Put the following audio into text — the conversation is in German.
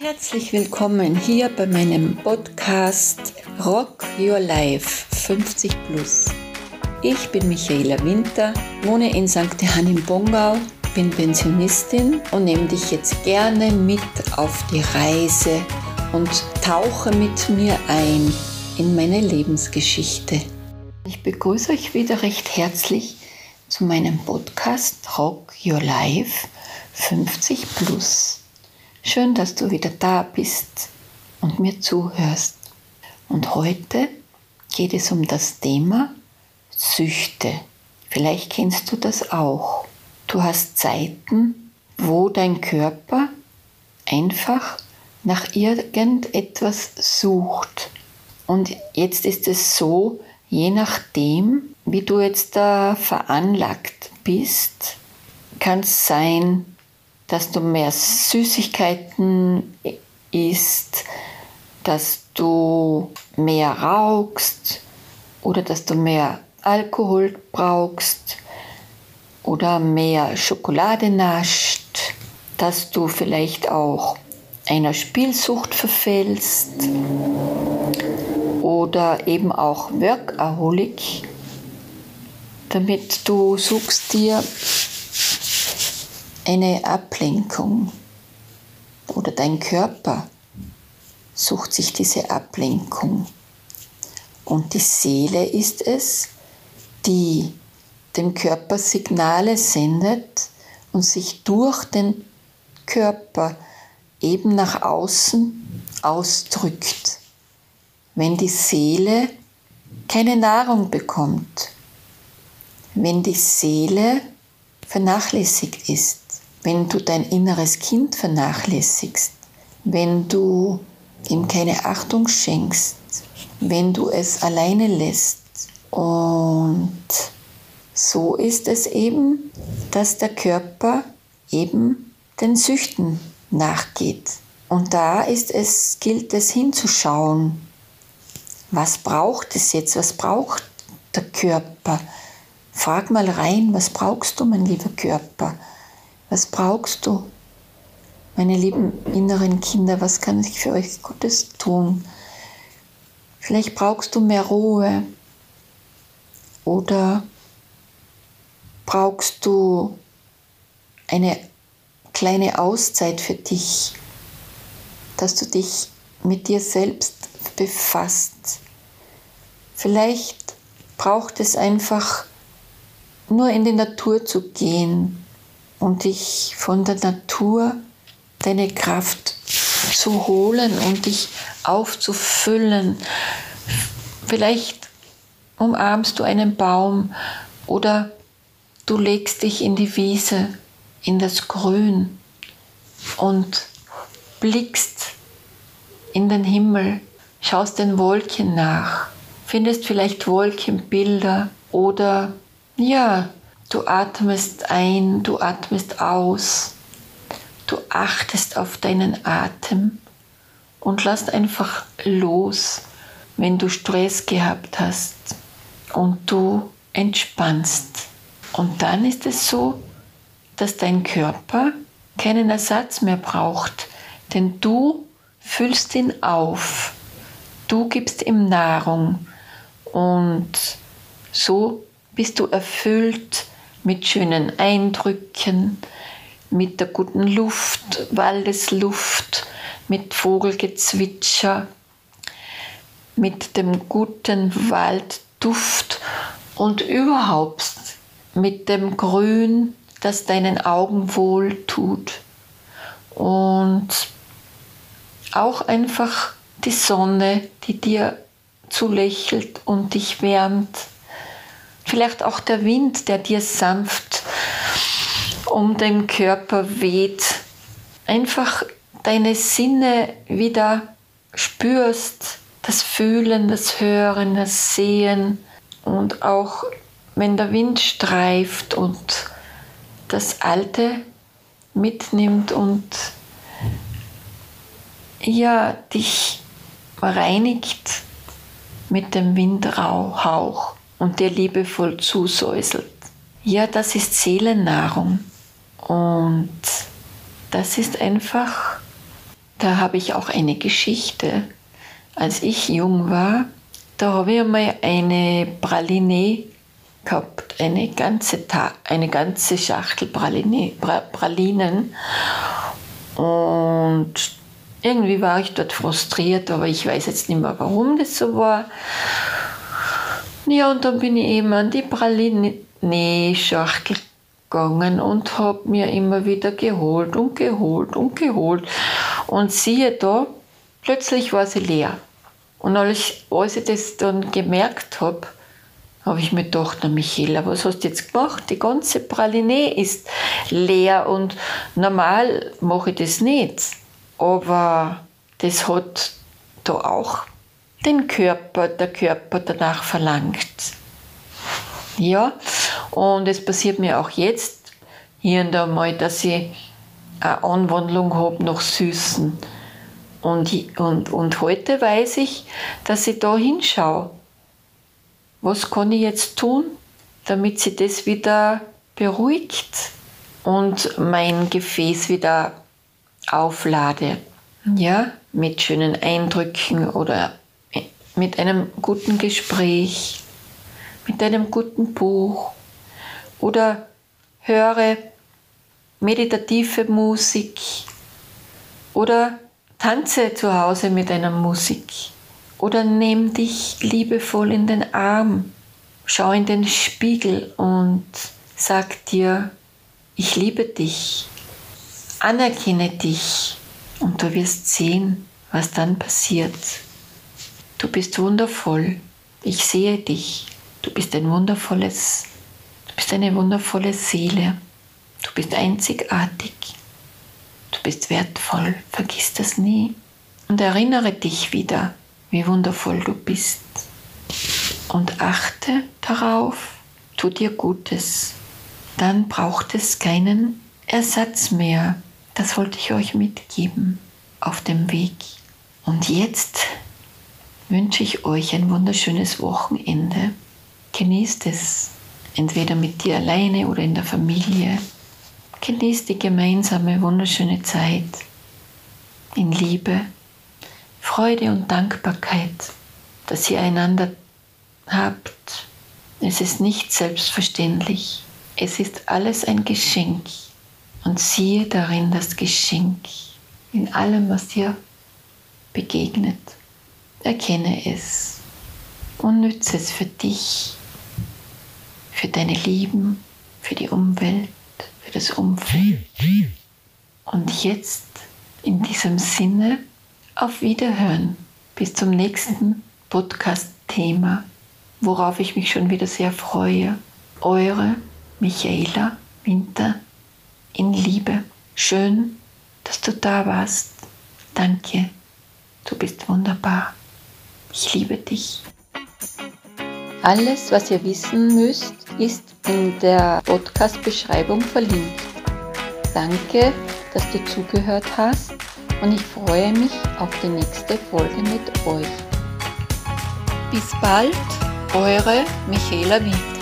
Herzlich willkommen hier bei meinem Podcast Rock Your Life 50 Plus. Ich bin Michaela Winter, wohne in St. Johann im Bongau, bin Pensionistin und nehme dich jetzt gerne mit auf die Reise und tauche mit mir ein in meine Lebensgeschichte. Ich begrüße euch wieder recht herzlich zu meinem Podcast Rock Your Life 50 Plus. Schön, dass du wieder da bist und mir zuhörst. Und heute geht es um das Thema Süchte. Vielleicht kennst du das auch. Du hast Zeiten, wo dein Körper einfach nach irgendetwas sucht. Und jetzt ist es so, je nachdem, wie du jetzt da veranlagt bist, kann es sein, dass du mehr Süßigkeiten isst, dass du mehr rauchst oder dass du mehr Alkohol brauchst oder mehr Schokolade nascht, dass du vielleicht auch einer Spielsucht verfällst oder eben auch Workaholic, damit du suchst dir eine Ablenkung oder dein Körper sucht sich diese Ablenkung. Und die Seele ist es, die dem Körper Signale sendet und sich durch den Körper eben nach außen ausdrückt. Wenn die Seele keine Nahrung bekommt, wenn die Seele vernachlässigt ist, wenn du dein inneres Kind vernachlässigst, wenn du ihm keine Achtung schenkst, wenn du es alleine lässt. Und so ist es eben, dass der Körper eben den Süchten nachgeht. Und da ist es, gilt es hinzuschauen, was braucht es jetzt, was braucht der Körper. Frag mal rein, was brauchst du, mein lieber Körper? Was brauchst du? Meine lieben inneren Kinder, was kann ich für euch Gutes tun? Vielleicht brauchst du mehr Ruhe oder brauchst du eine kleine Auszeit für dich, dass du dich mit dir selbst befasst. Vielleicht braucht es einfach nur in die Natur zu gehen, und dich von der Natur deine Kraft zu holen und dich aufzufüllen. Vielleicht umarmst du einen Baum oder du legst dich in die Wiese, in das Grün und blickst in den Himmel, schaust den Wolken nach, findest vielleicht Wolkenbilder oder ja, Du atmest ein, du atmest aus, du achtest auf deinen Atem und lass einfach los, wenn du Stress gehabt hast und du entspannst. Und dann ist es so, dass dein Körper keinen Ersatz mehr braucht, denn du füllst ihn auf, du gibst ihm Nahrung und so bist du erfüllt mit schönen Eindrücken, mit der guten Luft, Waldesluft, mit Vogelgezwitscher, mit dem guten Waldduft und überhaupt mit dem Grün, das deinen Augen wohl tut. Und auch einfach die Sonne, die dir zulächelt und dich wärmt Vielleicht auch der Wind, der dir sanft um den Körper weht. Einfach deine Sinne wieder spürst, das Fühlen, das Hören, das Sehen. Und auch wenn der Wind streift und das Alte mitnimmt und ja, dich reinigt mit dem Windrauhauch und dir liebevoll zusäuselt. Ja, das ist Seelennahrung und das ist einfach da habe ich auch eine Geschichte. Als ich jung war, da habe ich einmal eine Praline gehabt, eine ganze, Ta eine ganze Schachtel Praline, pra Pralinen. Und irgendwie war ich dort frustriert, aber ich weiß jetzt nicht mehr, warum das so war. Ja, und dann bin ich eben an die Praline-Schachtel gegangen und habe mir immer wieder geholt und geholt und geholt. Und siehe da, plötzlich war sie leer. Und als, als ich das dann gemerkt habe, habe ich mir gedacht, na Michaela, was hast du jetzt gemacht? Die ganze Praline ist leer und normal mache ich das nicht. Aber das hat da auch den Körper, der Körper danach verlangt. Ja, und es passiert mir auch jetzt hier und da mal, dass ich eine Anwandlung habe nach Süßen. Und, und, und heute weiß ich, dass ich da hinschaue. Was kann ich jetzt tun, damit sie das wieder beruhigt und mein Gefäß wieder auflade? Ja, mit schönen Eindrücken oder mit einem guten Gespräch, mit einem guten Buch oder höre meditative Musik oder tanze zu Hause mit einer Musik oder nimm dich liebevoll in den Arm, schau in den Spiegel und sag dir, ich liebe dich, anerkenne dich und du wirst sehen, was dann passiert. Du bist wundervoll, ich sehe dich, du bist ein wundervolles, du bist eine wundervolle Seele. Du bist einzigartig. Du bist wertvoll. Vergiss das nie. Und erinnere dich wieder, wie wundervoll du bist. Und achte darauf, tu dir Gutes. Dann braucht es keinen Ersatz mehr. Das wollte ich euch mitgeben auf dem Weg. Und jetzt wünsche ich euch ein wunderschönes Wochenende. Genießt es, entweder mit dir alleine oder in der Familie. Genießt die gemeinsame wunderschöne Zeit in Liebe, Freude und Dankbarkeit, dass ihr einander habt. Es ist nicht selbstverständlich. Es ist alles ein Geschenk. Und siehe darin das Geschenk in allem, was dir begegnet. Erkenne es und nütze es für dich, für deine Lieben, für die Umwelt für das Umfeld. Und jetzt in diesem Sinne auf Wiederhören. Bis zum nächsten Podcast-Thema, worauf ich mich schon wieder sehr freue. Eure Michaela Winter in Liebe. Schön, dass du da warst. Danke. Du bist wunderbar. Ich liebe dich. Alles, was ihr wissen müsst, ist in der Podcast-Beschreibung verlinkt. Danke, dass du zugehört hast und ich freue mich auf die nächste Folge mit euch. Bis bald, eure Michaela Winter.